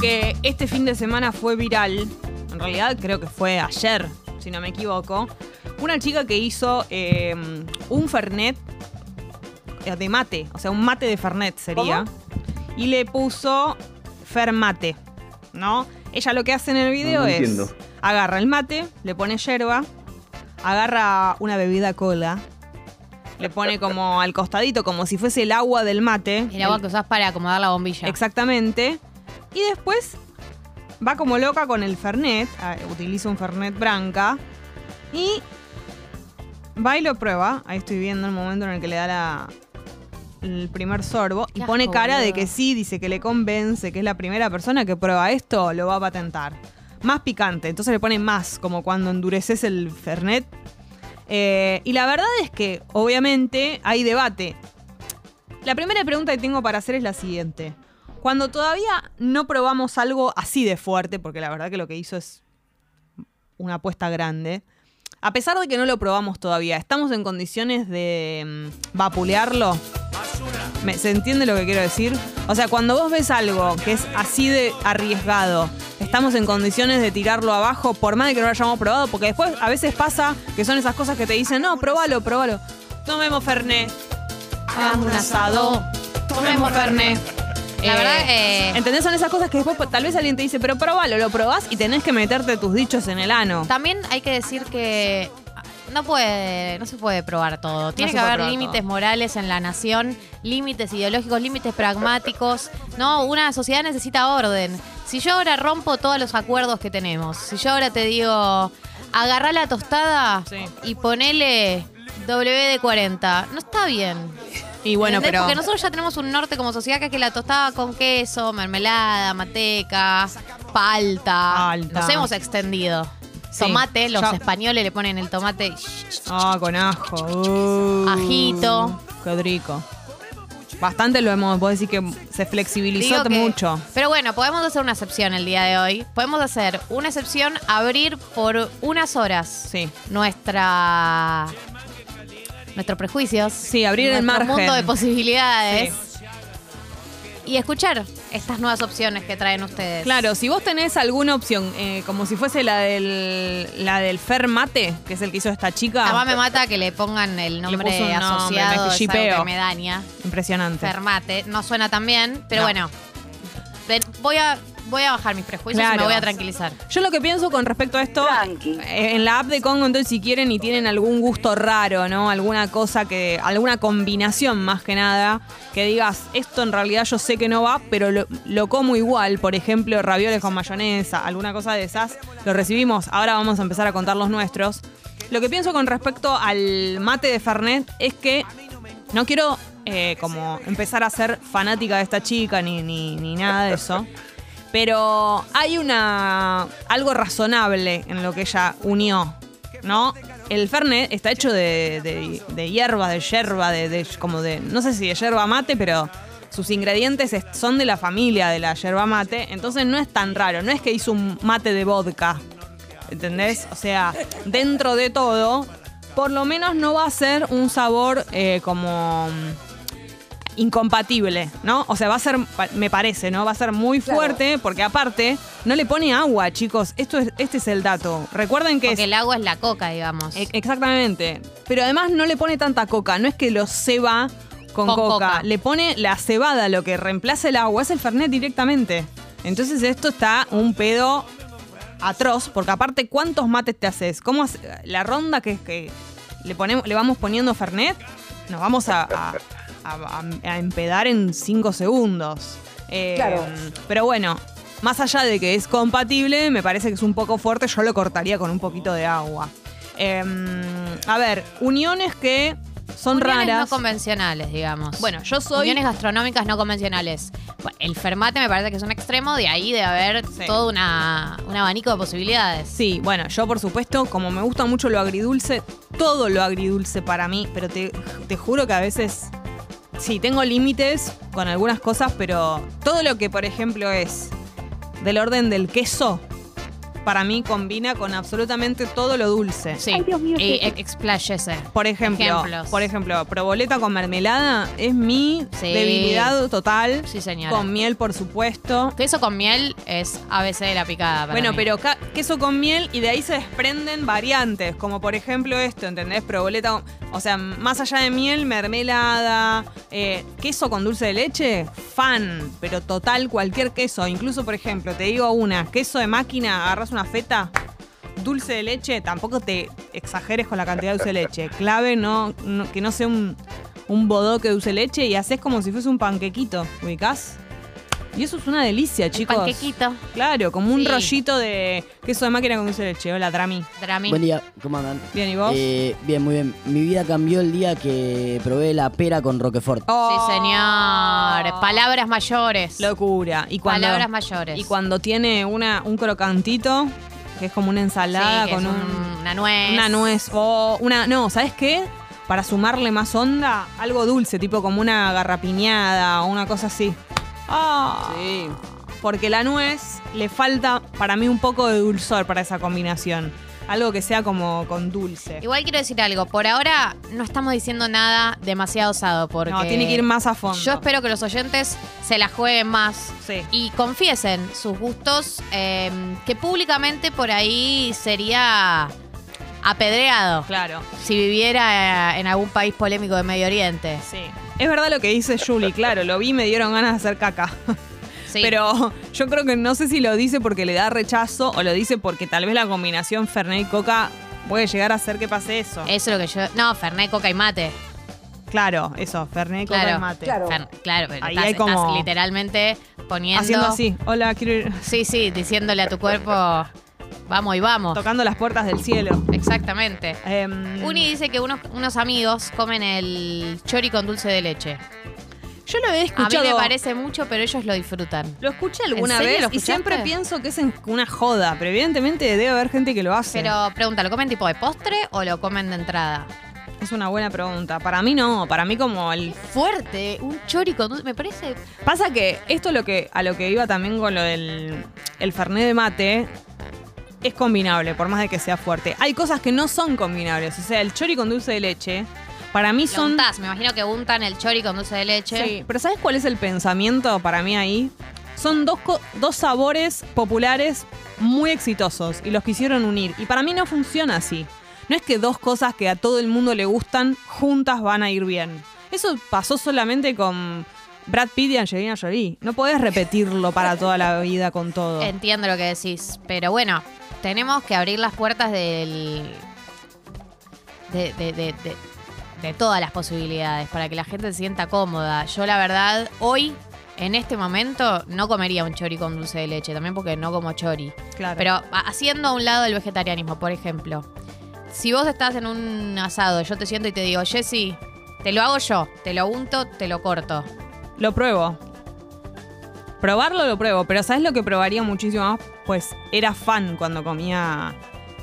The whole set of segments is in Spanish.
Vieron que este fin de semana fue viral, en realidad creo que fue ayer, si no me equivoco, una chica que hizo eh, un Fernet eh, de mate, o sea, un mate de Fernet sería, y le puso Fermate, ¿no? Ella lo que hace en el video No, no es entiendo. agarra el mate, le pone yerba, agarra una bebida cola, le pone como al costadito, como si fuese el agua del mate. El agua que usás para acomodar la bombilla. Exactamente. Y después va como loca con el Fernet, ah, utiliza un Fernet Branca y va y lo prueba. Ahí estoy viendo el momento en el que le da la- el primer sorbo y pone asco, cara de que sí, dice que le convence, que es la primera persona que prueba esto, lo va a patentar. Más picante, entonces le pone más, como cuando endureces el Fernet. Eh, y la verdad es que, obviamente, hay debate. La primera pregunta que tengo para hacer es la siguiente. Cuando todavía no probamos algo así de fuerte, porque la verdad que lo que hizo es una apuesta grande, a pesar de que no lo probamos todavía, ¿estamos en condiciones de mm, vapulearlo? ¿Me- ¿Se entiende lo que quiero decir? O sea, cuando vos ves algo que es así de arriesgado, ¿estamos en condiciones de tirarlo abajo por más de que lo hayamos probado? Porque después a veces pasa que son esas cosas que te dicen, no, probalo, probalo. Tomemos Fernet. Hagamos un asado. Tomemos Fernet. La Eh, verdad, eh, ¿Entendés? Son esas cosas que después tal vez alguien te dice, pero probalo, lo probás y tenés que meterte tus dichos en el ano. También hay que decir que no puede, no se puede probar todo. Tiene que haber límites todo. morales en la nación, límites ideológicos, límites pragmáticos. No, una sociedad necesita orden. Si yo ahora rompo todos los acuerdos que tenemos, si yo ahora te digo, agarrá la tostada Sí. y ponele WD-40, no está bien. Y bueno, ¿Entendés? pero... Porque nosotros ya tenemos un norte como sociedad que es que la tostada con queso, mermelada, manteca, palta. Palta. Nos hemos extendido. Sí. Tomate, los españoles le ponen el tomate Ah, con ajo. Uh, Ajito. Qué rico. Bastante lo hemos, puedo decir que se flexibilizó Digo que- mucho. Pero bueno, podemos hacer una excepción el día de hoy. Podemos hacer una excepción, abrir por unas horas Sí. nuestra nuestros prejuicios. Sí, abrir el margen. mundo de posibilidades. Y escuchar estas nuevas opciones que traen ustedes. Claro, si vos tenés alguna opción, eh, como si fuese la del, la del Fermate, que es el que hizo esta chica. Además me mata que le pongan el nombre puso un nombre, asociado, me es algo que me daña. Impresionante. Fermate, no suena tan bien, pero No. bueno. Voy a, voy a bajar mis prejuicios y Claro. me voy a tranquilizar. Yo lo que pienso con respecto a esto, eh, en la app de Congo, entonces si quieren y tienen algún gusto raro, ¿no? Alguna cosa que, alguna combinación más que nada, que digas, esto en realidad yo sé que no va, pero lo, lo como igual, por ejemplo, ravioles con mayonesa, alguna cosa de esas, lo recibimos, ahora vamos a empezar a contar los nuestros. Lo que pienso con respecto al mate de Fernet es que no quiero eh, como empezar a ser fanática de esta chica ni, ni, ni nada de eso. Pero hay una algo razonable en lo que ella unió, ¿no? El Fernet está hecho de, de, de hierba, de yerba, de, como de, no sé si de yerba mate, pero sus ingredientes es- son de la familia de la yerba mate, entonces no es tan raro, no es que hizo un mate de vodka, ¿entendés? O sea, dentro de todo, por lo menos no va a ser un sabor eh, como incompatible, ¿no? O sea, va a ser, me parece, ¿no? Va a ser muy fuerte porque aparte no le pone agua, chicos. Esto es, este es el dato. Recuerden que Porque es el agua es la coca, digamos. e- exactamente. Pero además no le pone tanta coca. No es que lo ceba con, Con coca. coca. Le pone la cebada, lo que reemplaza el agua, es el Fernet directamente. Entonces esto está un pedo atroz, porque aparte, ¿cuántos mates te haces? ¿Cómo hace- la ronda que es que le ponemos, le vamos poniendo Fernet? Nos vamos a, a- a- a empedar en cinco segundos. Eh, Pero bueno, más allá de que es compatible, me parece que es un poco fuerte. Yo lo cortaría con un poquito de agua. Eh, a ver, uniones que son Uniones no raras. convencionales, digamos. Bueno, yo soy. Uniones gastronómicas no convencionales. Bueno, el fermate me parece que es un extremo, de ahí debe haber Sí. todo una, un abanico de posibilidades. Sí, bueno, yo por supuesto, como me gusta mucho lo agridulce, todo lo agridulce para mí, pero te, te juro que a veces, sí, tengo límites con algunas cosas, pero todo lo que, por ejemplo, es del orden del queso, para mí combina con absolutamente todo lo dulce. Sí. y expláyese. Por ejemplo, Ejemplos. por ejemplo, proboleta con mermelada es mi Sí. debilidad total. Sí, señora. Con miel, por supuesto. Queso con miel es ABC de la picada. para Bueno, mí. pero ca- queso con miel y de ahí se desprenden variantes, como por ejemplo esto, ¿entendés? Proboleta, o sea, más allá de miel, mermelada, eh, queso con dulce de leche, fan, pero total cualquier queso. Incluso, por ejemplo, te digo una, queso de máquina, agarras una feta, dulce de leche, tampoco te exageres con la cantidad de dulce de leche. Clave no, no- que no sea un, un bodoque de dulce de leche y haces como si fuese un panquequito, ¿ubicás? Y eso es una delicia, El chicos. panquequito. Claro, como un Sí. rollito de queso de máquina con dulce de leche. Hola, Drami. Drami. Buen día, ¿cómo andan? Bien, ¿y vos? Eh, bien, muy bien. Mi vida cambió el día que probé la pera con Roquefort. Oh, Sí, señor. Palabras mayores. Locura. Y cuando, Palabras mayores. Y cuando tiene una, un crocantito, que es como una ensalada Sí, que con es un- un- una nuez. una nuez. O una. No, ¿sabes qué? Para sumarle más onda, algo dulce, tipo como una garrapiñada o una cosa así. Ah. Sí. Porque la nuez le falta para mí un poco de dulzor para esa combinación. Algo que sea como con dulce. Igual quiero decir algo. Por ahora no estamos diciendo nada demasiado osado porque... No, tiene que ir más a fondo. Yo espero que los oyentes se la jueguen más Sí. y confiesen sus gustos, eh, que públicamente por ahí sería apedreado Claro. si viviera eh, en algún país polémico de Medio Oriente. Sí. Es verdad lo que dice Julie, claro, lo vi y me dieron ganas de hacer caca. Sí. Pero yo creo que no sé si lo dice porque le da rechazo o lo dice porque tal vez la combinación Fernet y Coca puede llegar a hacer que pase eso. Eso es lo que yo... No, Fernet, Coca y Mate. Claro, eso, Fernet, Coca Claro. y mate. Fer- claro, pero Ahí estás, hay como- estás literalmente poniendo... Haciendo así. Hola, quiero ir Sí, sí, diciéndole a tu cuerpo, vamos y vamos. tocando las puertas del cielo. Exactamente. Em, Uni dice que unos, unos amigos comen el chori con dulce de leche. yo lo he A mí escuchado. me parece mucho, pero ellos lo disfrutan. Lo escuché alguna ¿En serio vez y siempre pienso que es una joda, pero evidentemente debe haber gente que lo hace. Pero pregunta, ¿lo comen tipo de postre o lo comen de entrada? Es una buena pregunta. Para mí no, para mí como el Fuerte, un chori con dulce, me parece... Pasa que esto es lo que, a lo que iba también con lo del el Fernet de mate. Es combinable, por más de que sea fuerte. Hay cosas que no son combinables. O sea, el chori con dulce de leche, para mí Lo son. untás, me imagino que untan el chori con dulce de leche. Sí, pero ¿sabes cuál es el pensamiento para mí ahí? Son dos, co- dos sabores populares muy exitosos y los quisieron unir. Y para mí no funciona así. No es que dos cosas que a todo el mundo le gustan juntas van a ir bien. Eso pasó solamente con Brad Pitt y Angelina Jolie. No podés repetirlo para toda la vida con todo. Entiendo lo que decís, pero bueno, tenemos que abrir las puertas del... De, de- de- todas las posibilidades para que la gente se sienta cómoda. Yo la verdad, hoy, en este momento, no comería un chori con dulce de leche, también porque no como chori. Claro. Pero haciendo a un lado el vegetarianismo, por ejemplo. Si vos estás en un asado, yo te siento y te digo, Jessy, te lo hago yo, te lo unto, te lo corto. Lo pruebo. Probarlo lo pruebo, pero ¿sabes lo que probaría muchísimo más? Pues era fan cuando comía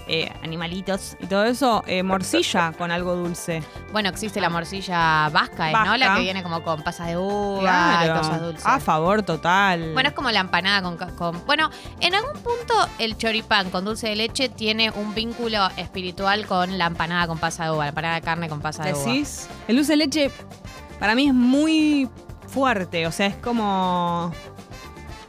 eh, animalitos y todo eso. Eh, morcilla con algo dulce. Bueno, existe la morcilla vasca, ¿eh? ¿no? La que viene como con pasas de uva y cosas dulces. A favor total. Bueno, es como la empanada con, con- Bueno, en algún punto el choripán con dulce de leche tiene un vínculo espiritual con la empanada con pasa de uva, la empanada de carne con pasa de uva. ¿Decís? El dulce de leche para mí es muy fuerte, o sea, es como...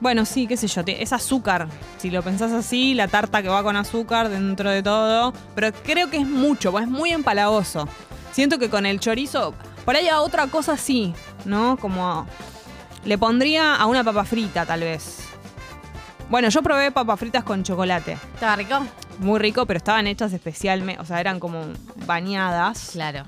Bueno, sí, qué sé yo, te- es azúcar. Si lo pensás así, la tarta que va con azúcar dentro de todo. Pero creo que es mucho, pues es muy empalagoso. Siento que con el chorizo, por ahí a otra cosa sí, ¿no? Como le pondría a una papa frita, tal vez. Bueno, yo probé papas fritas con chocolate. ¿Estaba rico? Muy rico, pero estaban hechas especialmente, o sea, eran como bañadas. Claro.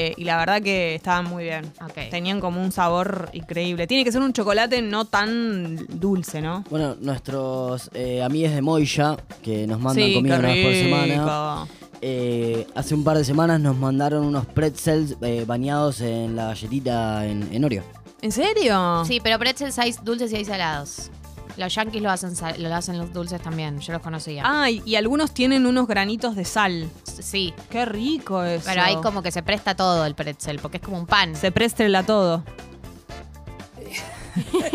Eh, y la verdad que estaban muy bien. Tenían como un sabor increíble. Tiene que ser un chocolate no tan dulce, ¿no? Bueno, nuestros eh, amigos de Moya, que nos mandan sí, comida una vez por semana, eh, hace un par de semanas nos mandaron unos pretzels eh, bañados en la galletita en, en Oreo. ¿En serio? Sí, pero pretzels hay dulces y hay salados. Los yankees lo hacen, sal- lo hacen los dulces también, yo los conocía. Ah, y, y algunos tienen unos granitos de sal. Sí, Qué rico eso. pero hay como que se presta todo el pretzel, porque es como un pan. Se préstrela todo.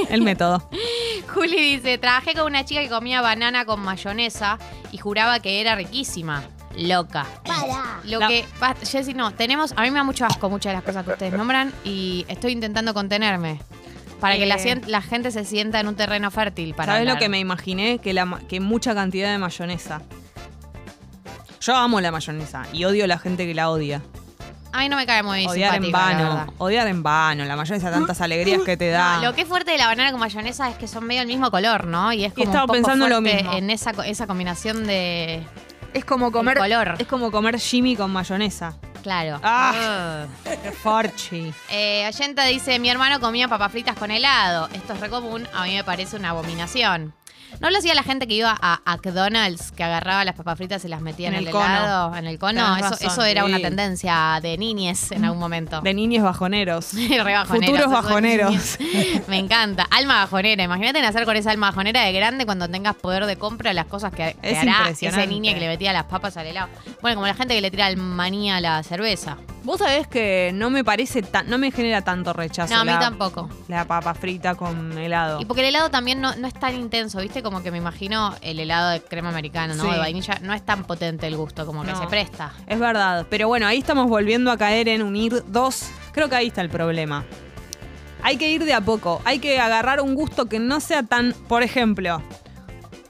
El método. Juli dice, trabajé con una chica que comía banana con mayonesa y juraba que era riquísima. Loca. Para. Lo La- que. basta, Jessy, no. Tenemos. A mí me da mucho asco muchas de las cosas que ustedes nombran y estoy intentando contenerme. Para que la, Eh. la gente se sienta en un terreno fértil para. ¿Sabes lo que me imaginé? Que, la, ma- que mucha cantidad de mayonesa. Yo amo la mayonesa y odio a la gente que la odia. A mí no me cae muy Odiar en vano. Odiar en vano. La mayonesa, tantas alegrías que te da. No, lo que es fuerte de la banana con mayonesa es que son medio el mismo color, ¿no? Y es como estaba un poco pensando lo mismo. en esa combinación de es como comer. color. Es como comer Jimmy con mayonesa. Claro. ¡Ah! ¡Qué forchi! Eh, Oyenta dice, mi hermano comía papas fritas con helado. Esto es re común, a mí me parece una abominación. ¿No lo hacía la gente que iba a McDonald's, que agarraba las papas fritas y las metía en, En el, el cono. helado, en el cono? Eso, razón, eso era sí. una tendencia de niñez en algún momento. De niños bajoneros. Re bajoneros, Futuros bajoneros. Me encanta. Alma bajonera. Imagínate nacer con esa alma bajonera de grande cuando tengas poder de compra las cosas que, que Es hará esa niña que le metía las papas al helado. Bueno, como la gente que le tira el maní a la cerveza. Vos sabés que no me parece tan, no me genera tanto rechazo. No, a mí la- tampoco. La papa frita con helado. Y porque el helado también no, no es tan intenso, ¿viste? Como que me imagino el helado de crema americana, ¿no? Sí. De vainilla. No es tan potente el gusto, como que No. se presta. Es verdad, pero bueno, ahí estamos volviendo a caer en unir dos. Creo que ahí está el problema. Hay que ir de a poco, hay que agarrar un gusto que no sea tan, por ejemplo,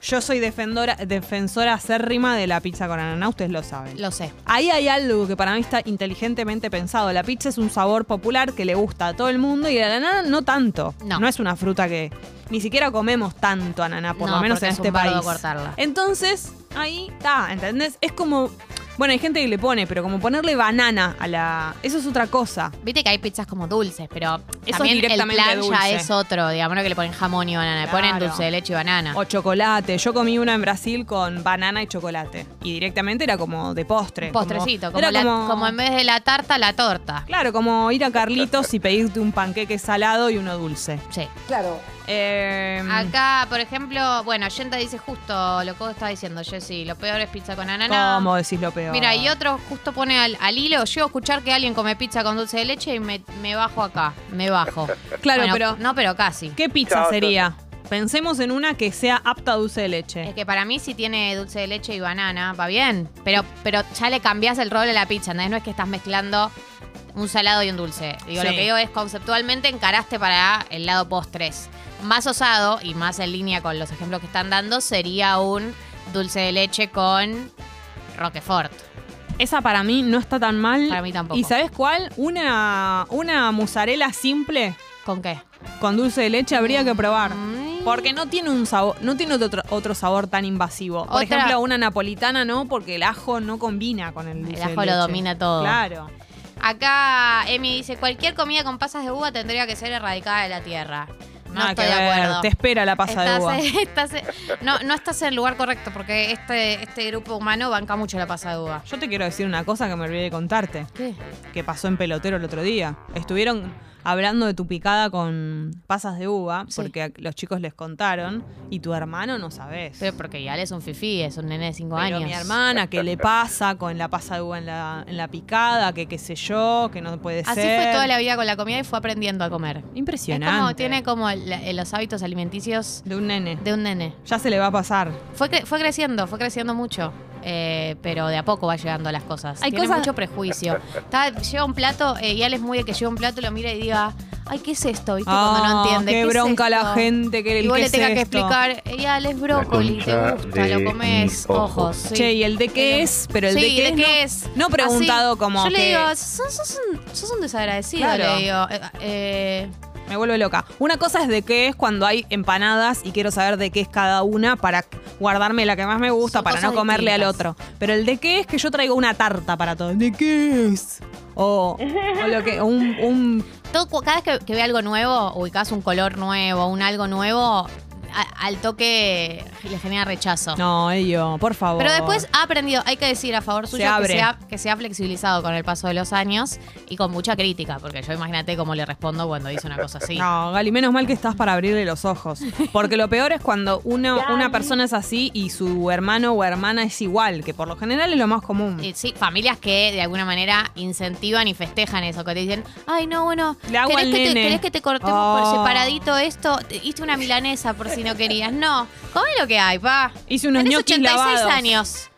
yo soy defendora, defensora acérrima de la pizza con ananá, ustedes lo saben. Lo sé. Ahí hay algo que para mí está inteligentemente pensado. La pizza es un sabor popular que le gusta a todo el mundo y el ananá no tanto. No. es una fruta que ni siquiera comemos tanto ananá, por No, lo menos en es este un país. cortarla. Entonces, ahí está, ¿entendés? Es como. Bueno, hay gente que le pone, pero como ponerle banana a la. Eso es otra cosa. Viste que hay pizzas como dulces, pero es también directamente el plan ya es otro. Digamos no que le ponen jamón y banana, le ponen Claro. dulce de leche y banana. O chocolate. Yo comí una en Brasil con banana y chocolate. Y directamente era como de postre. Postrecito, como, era la- como- como en vez de la tarta, la torta. Claro, como ir a Carlitos y pedirte un panqueque salado y uno dulce. Sí. Eh, Acá, por ejemplo, bueno, Yenta dice justo lo que vos estaba diciendo, Jessy. Lo peor es pizza con ananá. ¿Cómo decís lo peor? Mira, y otro justo pone al, al hilo, llego a escuchar que alguien come pizza con dulce de leche y me, me bajo acá, me bajo. Claro, Bueno, pero No, pero casi. ¿qué pizza sería? Pensemos en una que sea apta a dulce de leche. Es que para mí si tiene dulce de leche y banana, va bien. Pero, pero ya le cambias el rol a la pizza, ¿entendés? No es que estás mezclando un salado y un dulce. Digo, Sí. lo que digo es conceptualmente encaraste para el lado postres. Más osado, y más en línea con los ejemplos que están dando, sería un dulce de leche con Roquefort. Esa para mí no está tan mal. Para mí tampoco. ¿Y sabes cuál? Una, una mozzarella simple ¿Con qué? con dulce de leche habría que probar. Porque no tiene un sabor, no tiene otro, otro sabor tan invasivo. Por Otra- ejemplo, una napolitana no, porque el ajo no combina con el dulce ajo de lo domina todo. Claro. Acá Emi dice, cualquier comida con pasas de uva tendría que ser erradicada de la tierra. No Nada estoy que de acuerdo. Te espera la pasa de uva. estás- no, no estás en el lugar correcto porque este, este grupo humano banca mucho la pasa de uva. Yo te quiero decir una cosa que me olvidé de contarte. ¿Qué? que pasó en pelotero el otro día. Estuvieron hablando de tu picada con pasas de uva, Sí. porque los chicos les contaron, y tu hermano no sabes. Pero porque ya es un fifí, es un nene de 5 Pero años. mi hermana, ¿qué le pasa con la pasa de uva en la, en la picada? Que qué sé yo, que no puede Así ser. fue toda la vida con la comida y fue aprendiendo a comer. Impresionante. Es como, tiene como los hábitos alimenticios De un nene. de un nene. Ya se le va a pasar. Fue, fue creciendo, fue creciendo mucho. Eh, pero de a poco va llegando a las cosas. Hay Tiene cosas- mucho prejuicio. Está- lleva un plato eh, y él es muy de que lleva un plato y lo mira y diga, ay, ¿qué es esto? ¿Viste? Cuando no Ah, entiende. qué ¿qué es bronca la gente que el Y vos le es tengas que explicar, ella es brócoli, te gusta, lo comes, ojos. ojos. sí. Che, ¿y el de qué es? Pero el Sí, de qué, ¿de qué no, es? No preguntado Así. como Yo le digo, sos, sos un, sos un desagradecido, Claro. le digo. Eh, eh, Me vuelve loca. Una cosa es de qué es cuando hay empanadas y quiero saber de qué es cada una para guardarme la que más me gusta, Son para no comerle al otro. Pero el de qué es que yo traigo una tarta para todo. ¿De qué es? O, o lo que, un, un- todo, cada vez que, que ve algo nuevo, ubicás un color nuevo, un algo nuevo, a- al toque le genera rechazo. No, ello, por favor. Pero después ha aprendido, hay que decir a favor suyo que abre. se, ha, que se ha flexibilizado con el paso de los años y con mucha crítica, porque yo imagínate cómo le respondo cuando dice una cosa así. No, Gali, menos mal que estás para abrirle los ojos. Porque lo peor es cuando uno, una persona es así y su hermano o hermana es igual, que por lo general es lo más común. Y sí, familias que de alguna manera incentivan y festejan eso, que te dicen, ay no, bueno, Le hago ¿querés, al que te, nene". querés que te cortemos Oh. por separadito esto? Hice una milanesa por si no querías. No, come lo que hay, pa. Hice unos Tenés ñoquis 86 lavados. años.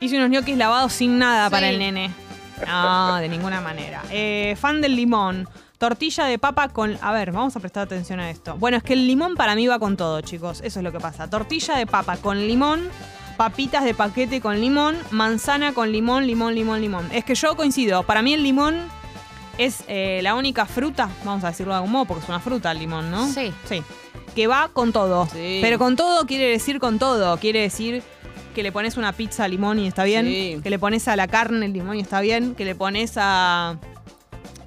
Hice unos ñoquis lavados sin nada Sí. para el nene. No, de ninguna manera. Eh, fan del limón. Tortilla de papa con... A ver, vamos a prestar atención a esto. Bueno, es que el limón para mí va con todo, chicos. Eso es lo que pasa. Tortilla de papa con limón, papitas de paquete con limón, manzana con limón, limón, limón, limón. Es que yo coincido. Para mí el limón es eh, la única fruta, vamos a decirlo de algún modo, porque es una fruta el limón, ¿no? Sí. Sí. Que va con todo. Sí. Pero con todo quiere decir con todo. Quiere decir que le pones una pizza a limón y está bien. Sí. Que le pones a la carne el limón y está bien. Que le pones a.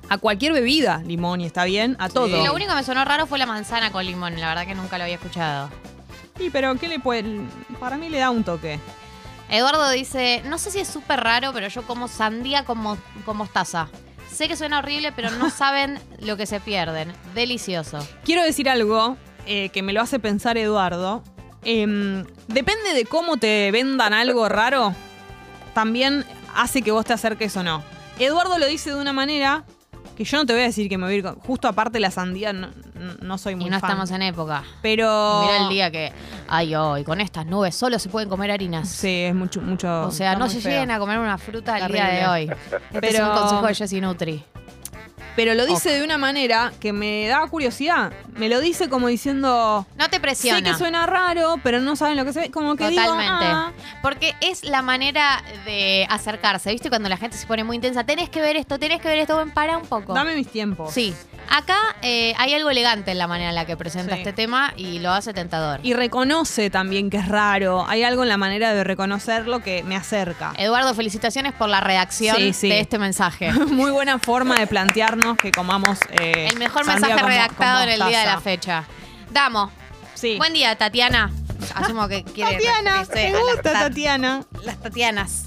A cualquier bebida limón y está bien. A todo. Y lo único que me sonó raro fue la manzana con limón. La verdad que nunca lo había escuchado. Sí, pero ¿qué le puede.? Para mí le da un toque. Eduardo dice, no sé si es súper raro, pero yo como sandía con, mo- con mostaza. Sé que suena horrible, pero no saben lo que se pierden. Delicioso. Quiero decir algo eh, que me lo hace pensar Eduardo. Em, depende de cómo te vendan algo raro, también hace que vos te acerques o no. Eduardo lo dice de una manera que yo no te voy a decir que me voy a ir con- Justo aparte la sandía no, no- soy muy Y no fan. estamos en época. Pero... Mira el día que, ay, hoy, con estas nubes solo se pueden comer harinas. Sí, es mucho... mucho O sea, no se feo. lleguen a comer una fruta el día de hoy. Este es Pero- un consejo de Jessie Nutri. Pero lo dice de una manera que me da curiosidad. Me lo dice como diciendo... No te presiona. Sé que suena raro, pero no saben lo que se ve. Como que digo, Totalmente. ah, Porque es la manera de acercarse. ¿Viste? Cuando la gente se pone muy intensa. Tenés que ver esto, tenés que ver esto. Ven, para un poco. dame mis tiempos. Sí. Acá eh, hay algo elegante en la manera en la que presenta Sí. este tema y lo hace tentador. Y reconoce también que es raro. Hay algo en la manera de reconocerlo que me acerca. Eduardo, felicitaciones por la redacción Sí, sí. de este mensaje. Muy buena forma de plantearnos que comamos. eh, El mejor sandía mensaje con mo- redactado con en el día de la mostaza. fecha. Damos. Sí. Buen día, Tatiana. Asumo que quiere Tatiana, me gusta ta- Tatiana. las Tatianas.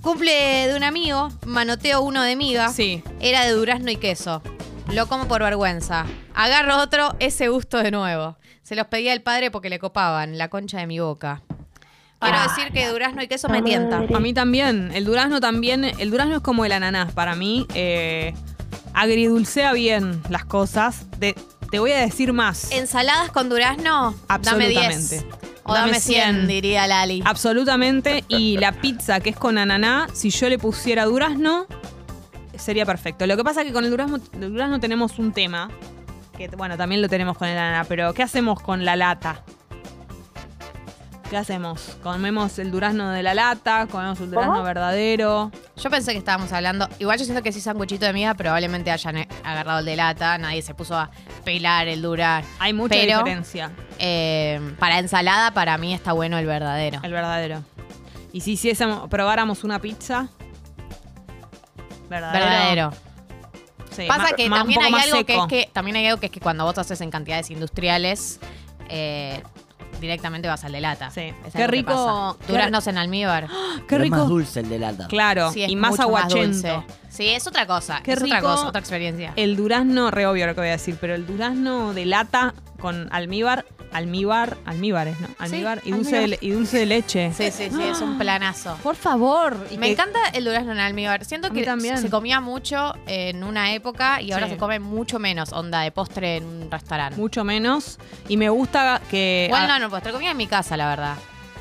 Cumple de un amigo, manoteo uno de miga. Sí. Era de durazno y queso. Lo como por vergüenza. Agarro otro, ese gusto de nuevo. Se los pedía el padre porque le copaban, la concha de mi boca. Quiero Ah. decir que durazno y queso me tienta. A mí también. El durazno también. El durazno es como el ananás para mí. Eh, agridulcea bien las cosas. De- te voy a decir más. Ensaladas con durazno, dame 10. Absolutamente. O Dame dame 100, 100. diría Lali. Absolutamente. Y la pizza que es con ananá, si yo le pusiera durazno, sería perfecto. Lo que pasa es que con el durazno, el durazno tenemos un tema. Que bueno, también lo tenemos con el ananá. Pero ¿qué hacemos con la lata? ¿Qué hacemos? Comemos el durazno de la lata, comemos el durazno verdadero. Yo pensé que estábamos hablando. Igual yo siento que si sanguchito de miga probablemente hayan agarrado el de lata. Nadie se puso a pelar el durazno. Hay mucha Pero, diferencia. eh, para ensalada, para mí está bueno el verdadero. El verdadero. Y si hiciésemos, probáramos una pizza. Verdadero. Verdadero. Sí, Pasa más- que más- también hay más algo que es que también hay algo que es que cuando vos haces en cantidades industriales eh, directamente vas al de lata. Sí. Es Qué rico, Duraznos en almíbar. Qué Pero es más rico. dulce el de lata. Claro, Sí, y más más aguachento. dulce. Sí, es otra cosa. Qué es otra rico cosa, otra experiencia. El durazno, re obvio lo que voy a decir, pero el durazno de lata con almíbar, almíbar, almíbares, ¿no? Almíbar y, dulce de, almíbar. y dulce de leche. Sí, sí, sí, es un planazo. Por favor. y Me que- encanta el durazno en almíbar. Siento que también. se comía mucho en una época y ahora Sí. se come mucho menos, onda de postre en un restaurante. Mucho menos. Y me gusta que. Igual ah, no, no, postre comía en mi casa, la verdad.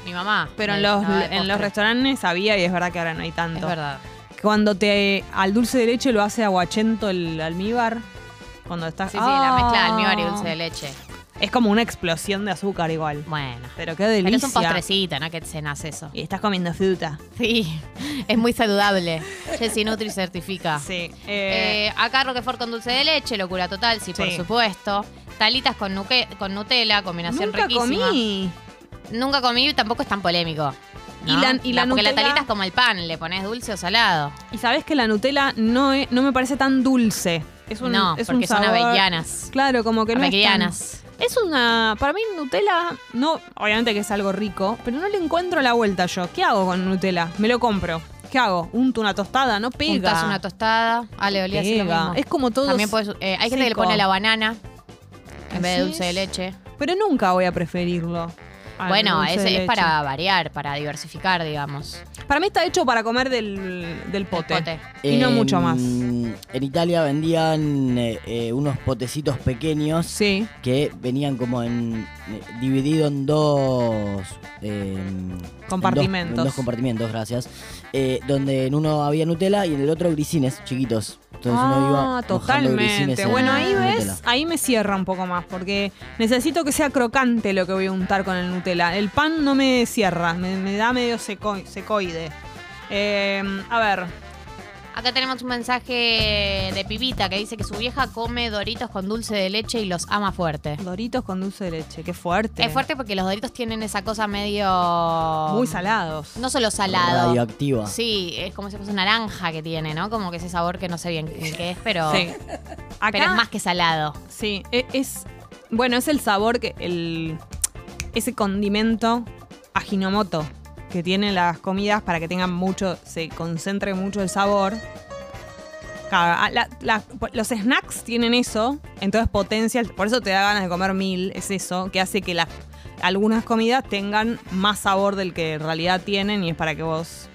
Mi mamá. pero en los, en los restaurantes había y es verdad que ahora no hay tanto. Es verdad. Cuando te al dulce de leche lo hace aguachento el almíbar. Cuando está. Sí, sí, la mezcla de Ah. almíbar y dulce de leche. Es como una explosión de azúcar igual. Bueno. Pero qué Pero delicia. es un postrecito, ¿no? Que cenas eso. Y estás comiendo fruta. Sí, es muy saludable. Jessie Nutri certifica. Sí. Eh, acá Roquefort con dulce de leche, locura total, sí, por supuesto. Talitas con, nuque- con Nutella, combinación Nunca riquísima. comí. Nunca comí y tampoco es tan polémico. Y ¿no? la- y la porque la talita es como el pan, le pones dulce o salado. Y sabes que la Nutella no, es- no me parece tan dulce. Es un, no, es porque un son sabor- avellanas. Claro, como que no es tan- Avellanas. Es una. Para mí, Nutella. No, obviamente que es algo rico, pero no le encuentro la vuelta yo. ¿Qué hago con Nutella? Me lo compro. ¿Qué hago? ¿Unto una tostada? No pega. Una tostada. Ah, le olía así lo mismo. Es como todo. También puedes, eh, hay gente que le pone la banana en vez de dulce de leche. Pero nunca voy a preferirlo. bueno, es, es para variar, para diversificar, digamos. Para mí está hecho para comer del, del pote. pote. Y no mucho más. En Italia vendían eh, eh, unos potecitos pequeños Sí. que venían como en eh, dividido en dos eh, en Compartimentos. dos- En dos, compartimentos, gracias. Eh, donde en uno había Nutella y en el otro grisines chiquitos. Entonces uno iba Ah, mojando grisines totalmente. en- Bueno, ahí ves, Nutella. ahí me cierra un poco más, porque necesito que sea crocante lo que voy a untar con el Nutella. El pan no me cierra, me, me da medio seco- secoide. Eh, a ver, Acá tenemos un mensaje de Pipita que dice que su vieja come doritos con dulce de leche y los ama fuerte. Doritos con dulce de leche, qué fuerte. Es fuerte porque los doritos tienen esa cosa medio. Muy salados. No solo salado. Radioactiva. Sí, es como si fuese naranja que tiene, ¿no? Como que ese sabor que no sé bien qué es, pero, Sí. Acá, pero es más que salado. Sí, e- es. Bueno, es el sabor que. El, ese condimento ajinomoto que tienen las comidas para que tengan mucho. Se concentre mucho el sabor. Claro, ah, la- la- los snacks tienen eso, entonces potencia. Por eso te da ganas de comer mil, es eso, que hace que las algunas comidas tengan más sabor del que en realidad tienen y es para que vos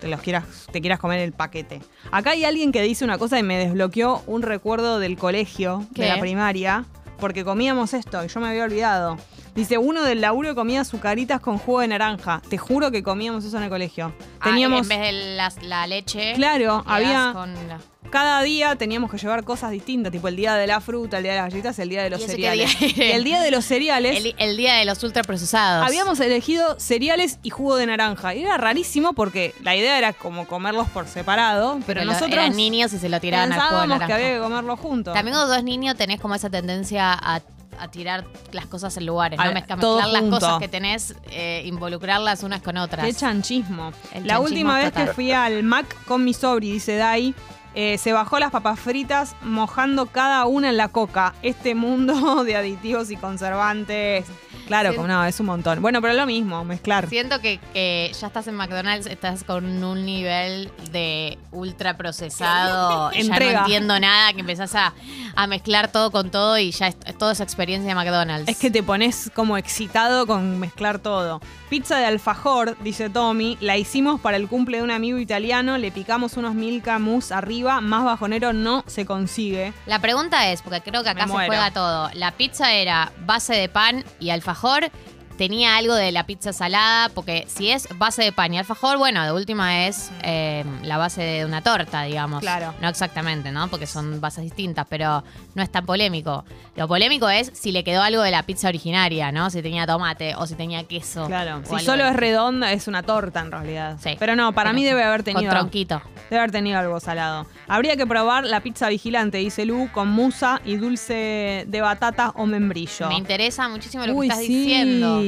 te los quieras, te quieras comer el paquete. Acá hay alguien que dice una cosa y me desbloqueó un recuerdo del colegio, ¿Qué? de la primaria, porque comíamos esto y yo me había olvidado. Dice, uno del laburo comía sucaritas con jugo de naranja. Te juro que comíamos eso en el colegio. Ah, Teníamos, en vez de la, la leche. claro, había, con la- cada día teníamos que llevar cosas distintas, tipo el día de la fruta, el día de las galletas, el día de los ¿Y ese qué cereales. día Y era? el día de los cereales... el, el día de los ultraprocesados. Habíamos elegido cereales y jugo de naranja. Y era rarísimo porque la idea era como comerlos por separado, pero, lo- nosotros eran niños y se lo tiraban al jugo de pensábamos que naranja. había que comerlo juntos. También cuando sos niño tenés como esa tendencia a, a tirar las cosas en lugares, A- ¿no? Mezclar las junto. cosas que tenés, eh, involucrarlas unas con otras. Qué chanchismo. El la chanchismo última vez total. que fui al Mac con mi sobri, dice Dai, eh, se bajó las papas fritas mojando cada una en la coca. Este mundo de aditivos y conservantes. Claro, como no, es un montón. Bueno, pero es lo mismo, mezclar. Siento que, que ya estás en McDonald's, estás con un nivel de ultra procesado. ya Entrega. no entiendo nada, que empezás a, a mezclar todo con todo y ya es, es toda esa experiencia de McDonald's. Es que te pones como excitado con mezclar todo. Pizza de alfajor, dice Tommy, la hicimos para el cumple de un amigo italiano, le picamos unos Milka Mousse arriba, más bajonero no se consigue. La pregunta es, porque creo que acá Me se muero. juega todo. La pizza era base de pan y alfajor. Tenía algo de la pizza salada, porque si es base de pan y alfajor, bueno, de última es eh, la base de una torta, digamos. Claro. No exactamente, ¿no? Porque son bases distintas, pero no es tan polémico. Lo polémico es si le quedó algo de la pizza originaria, ¿no? Si tenía tomate o si tenía queso. Claro, si algo solo es redonda es una torta en realidad. Sí. Pero no, para Pero mí debe haber Con tenido tronquito. debe haber tenido algo salado. Habría que probar la pizza vigilante, dice Lu, con musa y dulce de batata o membrillo. Me interesa muchísimo lo Uy, que estás sí. diciendo.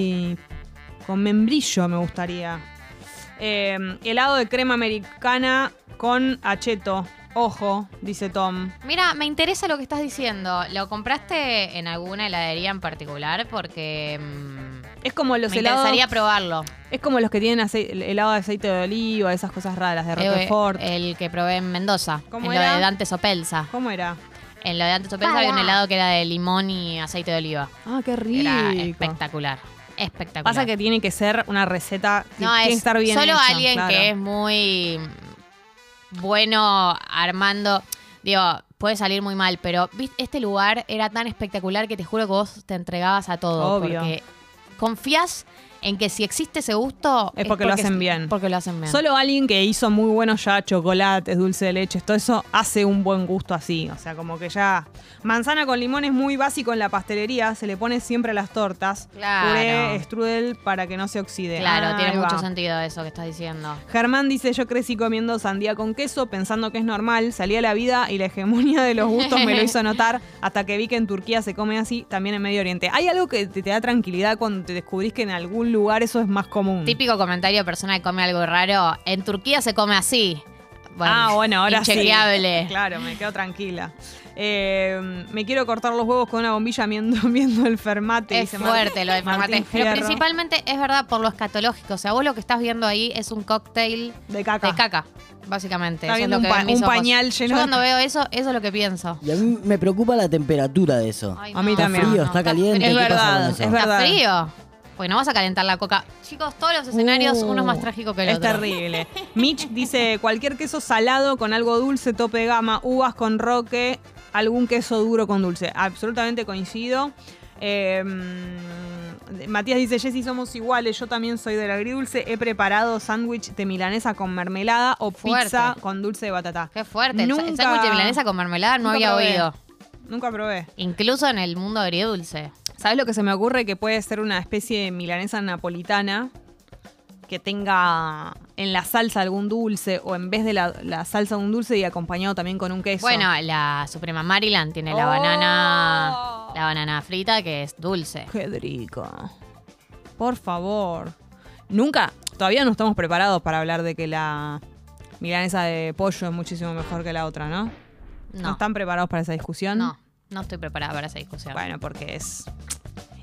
Con membrillo me gustaría. Eh, helado de crema americana con acheto. Ojo, dice Tom. Mira, me interesa lo que estás diciendo. ¿Lo compraste en alguna heladería en particular? Porque mm, Es como los me helados. interesaría probarlo. Es como los que tienen helado de aceite de oliva, esas cosas raras de Eh, Roquefort. el que probé en Mendoza. ¿Cómo en era? lo de Dante Sopelsa. ¿Cómo era? En lo de Dante Sopelsa había un helado que era de limón y aceite de oliva. Ah, qué rico. Era espectacular. Espectacular. Pasa que tiene que ser una receta que no, tiene que es estar bien solo hecha, alguien claro. que es muy bueno armando. Digo, puede salir muy mal, pero ¿viste? este lugar era tan espectacular que te juro que vos te entregabas a todo. Obvio. Porque confías en que si existe ese gusto. Es porque lo hacen bien. Porque lo hacen bien. Solo alguien que hizo muy buenos ya chocolates, dulce de leche, todo eso hace un buen gusto así. O sea, como que ya. Manzana con limón es muy básico en la pastelería, se le pone siempre a las tortas. Claro. Puré, strudel para que no se oxide. Claro, Ah, tiene mucho sentido eso que estás diciendo. Germán dice, yo crecí comiendo sandía con queso pensando que es normal, salí a la vida y la hegemonía de los gustos me lo hizo notar hasta que vi que en Turquía se come así, también en Medio Oriente. ¿Hay algo que te, te da tranquilidad cuando te descubrís que en algún lugar eso es más común? Típico comentario de persona que come algo raro. En Turquía se come así. ah, bueno, ahora inchequeable. sí. Claro, me quedo tranquila. Eh, me quiero cortar los huevos con una bombilla viendo, viendo el fermate. Es fuerte lo de Martín Fermate. Pero Fierro. principalmente es verdad por lo escatológico. O sea, vos lo que estás viendo ahí es un cóctel De caca. de caca, básicamente. Está Eso es viendo lo que un pa- pañal lleno Yo cuando veo eso, eso es lo que pienso. Y a mí me preocupa la temperatura de eso. Ay, A mí también. no, Frío, no, está caliente, Es ¿qué pasa verdad, es verdad. ¿Está frío? Pues no vas a calentar la coca. Chicos, todos los escenarios, Uh, uno es más trágico que el es otro. terrible. Mitch dice cualquier queso salado con algo dulce, tope de gama, uvas con roque, algún queso duro con dulce. Absolutamente coincido. Eh, mm, Matías dice, Jessy, somos iguales, yo también soy del agridulce, he preparado sándwich de milanesa con mermelada o Fuerte. pizza con dulce de batata. Qué fuerte. El sa- El Nunca- sándwich de milanesa con mermelada no nunca había probé. oído. Nunca probé. Incluso en el mundo agridulce. ¿Sabes lo que se me ocurre? Que puede ser una especie de milanesa napolitana que tenga en la salsa algún dulce o en vez de la, la salsa un dulce y acompañado también con un queso. Bueno, la Suprema Maryland tiene la Oh. banana. La banana frita que es dulce. Qué rico. Por favor. Nunca, todavía no estamos preparados para hablar de que la milanesa de pollo es muchísimo mejor que la otra, ¿no? ¿No, No. están preparados para esa discusión? No, no estoy preparada para esa discusión. Bueno, porque es.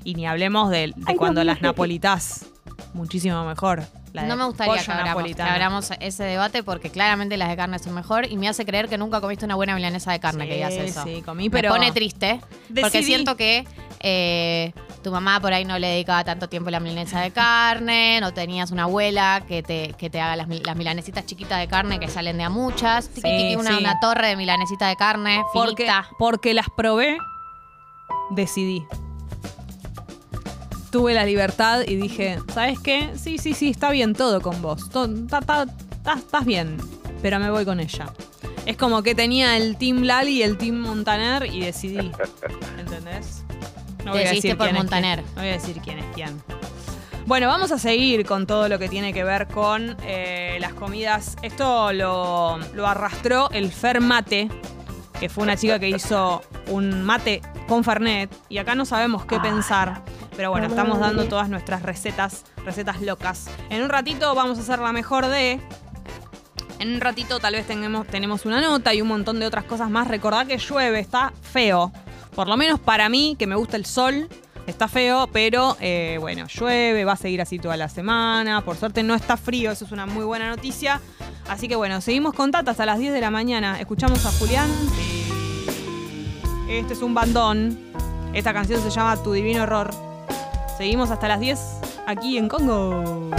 Y ni hablemos de, de cuando las napolitas. Muchísimo mejor. La no me gustaría que abramos, que napolitano. abramos ese debate porque claramente las de carne son mejor y me hace creer que nunca comiste una buena milanesa de carne Sí, que digas eso. sí, comí, pero Me pone triste porque siento que eh, tu mamá por ahí no le dedicaba tanto tiempo a la milanesa de carne, no tenías una abuela que te, que te haga las, mil- las milanesitas chiquitas de carne que salen de a muchas. Tiqui, Sí, tiqui, una, sí. una torre de milanesita de carne, Porque, finita. porque las probé, decidí. Tuve la libertad y dije, ¿sabes qué? Sí, sí, sí, está bien todo con vos. Estás bien, pero me voy con ella. Es como que tenía el Team Lali y el Team Montaner y decidí. ¿Entendés? No Decidiste por quién es Montaner. quién. No voy a decir quién es quién. Bueno, vamos a seguir con todo lo que tiene que ver con eh, las comidas. Esto lo, lo arrastró el Fer Mate, que fue una chica que hizo un mate con Fernet. Y acá no sabemos qué pensar. Pero bueno, estamos dando todas nuestras recetas, recetas locas. En un ratito vamos a hacer la mejor de. En un ratito tal vez tengamos, tenemos una nota y un montón de otras cosas más. Recordad que llueve, está feo. Por lo menos para mí, que me gusta el sol, está feo, pero eh, bueno, llueve, va a seguir así toda la semana. Por suerte no está frío, eso es una muy buena noticia. Así que bueno, seguimos con Tata hasta las 10 de la mañana. Escuchamos a Julián. Este es un bandón. Esta canción se llama Tu Divino Horror. Seguimos hasta las 10 aquí en Congo.